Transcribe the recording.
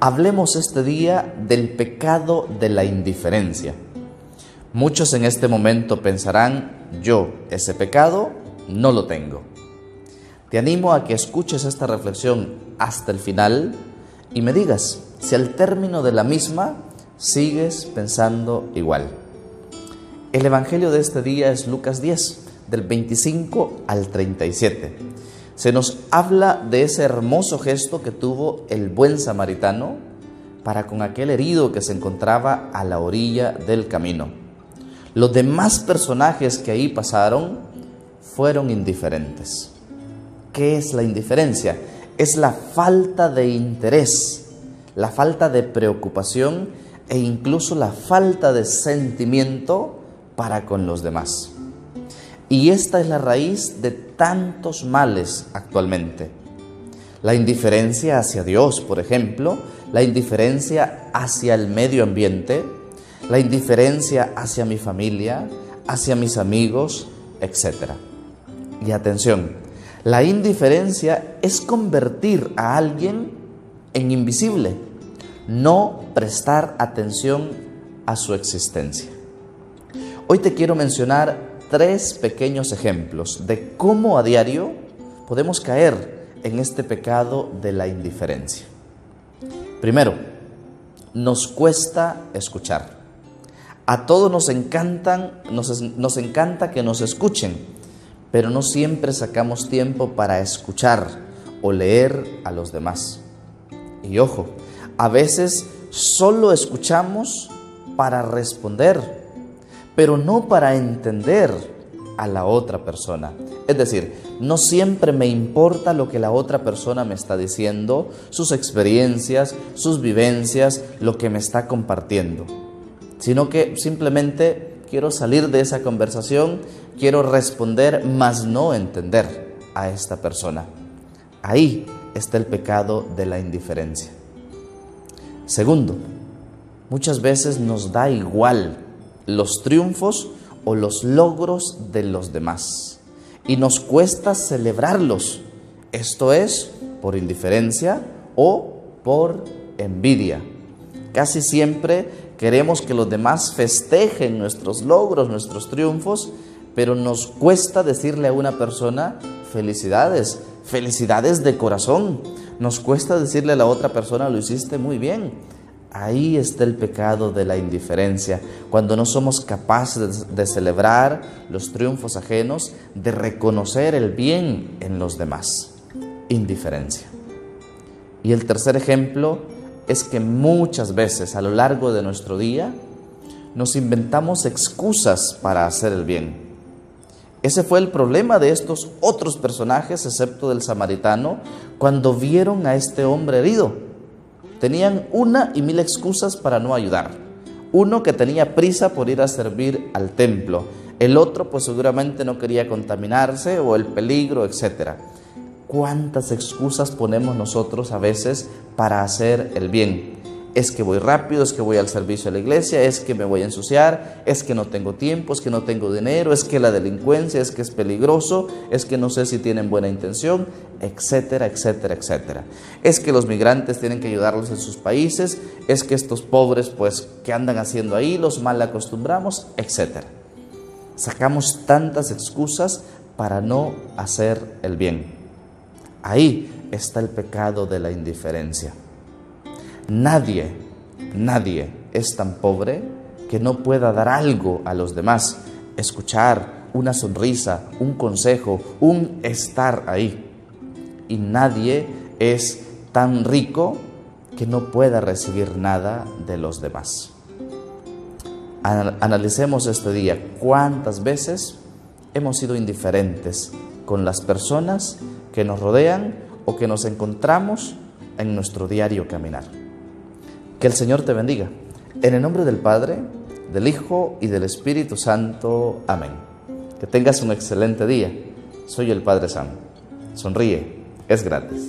Hablemos este día del pecado de la indiferencia. Muchos en este momento pensarán, yo ese pecado no lo tengo. Te animo a que escuches esta reflexión hasta el final y me digas si al término de la misma sigues pensando igual. El Evangelio de este día es Lucas 10, del 25 al 37. Se nos habla de ese hermoso gesto que tuvo el buen samaritano para con aquel herido que se encontraba a la orilla del camino. Los demás personajes que ahí pasaron fueron indiferentes. ¿Qué es la indiferencia? Es la falta de interés, la falta de preocupación e incluso la falta de sentimiento para con los demás. Y esta es la raíz de tantos males actualmente. La indiferencia hacia Dios, por ejemplo, la indiferencia hacia el medio ambiente, la indiferencia hacia mi familia, hacia mis amigos, etc. Y atención, la indiferencia es convertir a alguien en invisible, no prestar atención a su existencia. Hoy te quiero mencionar tres pequeños ejemplos de cómo a diario podemos caer en este pecado de la indiferencia. Primero, nos cuesta escuchar. A todos nos encantan, nos, encanta que nos escuchen, pero no siempre sacamos tiempo para escuchar o leer a los demás. Y ojo, a veces solo escuchamos para responder pero no para entender a la otra persona. Es decir, no siempre me importa lo que la otra persona me está diciendo, sus experiencias, sus vivencias, lo que me está compartiendo, sino que simplemente quiero salir de esa conversación, quiero responder, mas no entender a esta persona. Ahí está el pecado de la indiferencia. Segundo, muchas veces nos da igual los triunfos o los logros de los demás. Y nos cuesta celebrarlos. Esto es por indiferencia o por envidia. Casi siempre queremos que los demás festejen nuestros logros, nuestros triunfos, pero nos cuesta decirle a una persona felicidades, felicidades de corazón. Nos cuesta decirle a la otra persona lo hiciste muy bien Ahí está el pecado de la indiferencia, cuando no somos capaces de celebrar los triunfos ajenos, de reconocer el bien en los demás. Indiferencia. Y el tercer ejemplo es que muchas veces a lo largo de nuestro día nos inventamos excusas para hacer el bien. Ese fue el problema de estos otros personajes, excepto del samaritano, cuando vieron a este hombre herido Tenían una y mil excusas para no ayudar. Uno que tenía prisa por ir a servir al templo. El otro pues seguramente no quería contaminarse o el peligro, etc. ¿Cuántas excusas ponemos nosotros a veces para hacer el bien? Es que voy rápido, es que voy al servicio de la iglesia, es que me voy a ensuciar, es que no tengo tiempo, es que no tengo dinero, es que la delincuencia, es que es peligroso, es que no sé si tienen buena intención, etcétera, etcétera, etcétera. Es que los migrantes tienen que ayudarlos en sus países, es que estos pobres pues que andan haciendo ahí los mal acostumbramos, etcétera. Sacamos tantas excusas para no hacer el bien. Ahí está el pecado de la indiferencia. Nadie, nadie es tan pobre que no pueda dar algo a los demás, escuchar una sonrisa, un consejo, un estar ahí. Y nadie es tan rico que no pueda recibir nada de los demás. Analicemos este día cuántas veces hemos sido indiferentes con las personas que nos rodean o que nos encontramos en nuestro diario caminar. Que el Señor te bendiga. En el nombre del Padre, del Hijo y del Espíritu Santo. Amén. Que tengas un excelente día. Soy el Padre Sam. Sonríe, es gratis.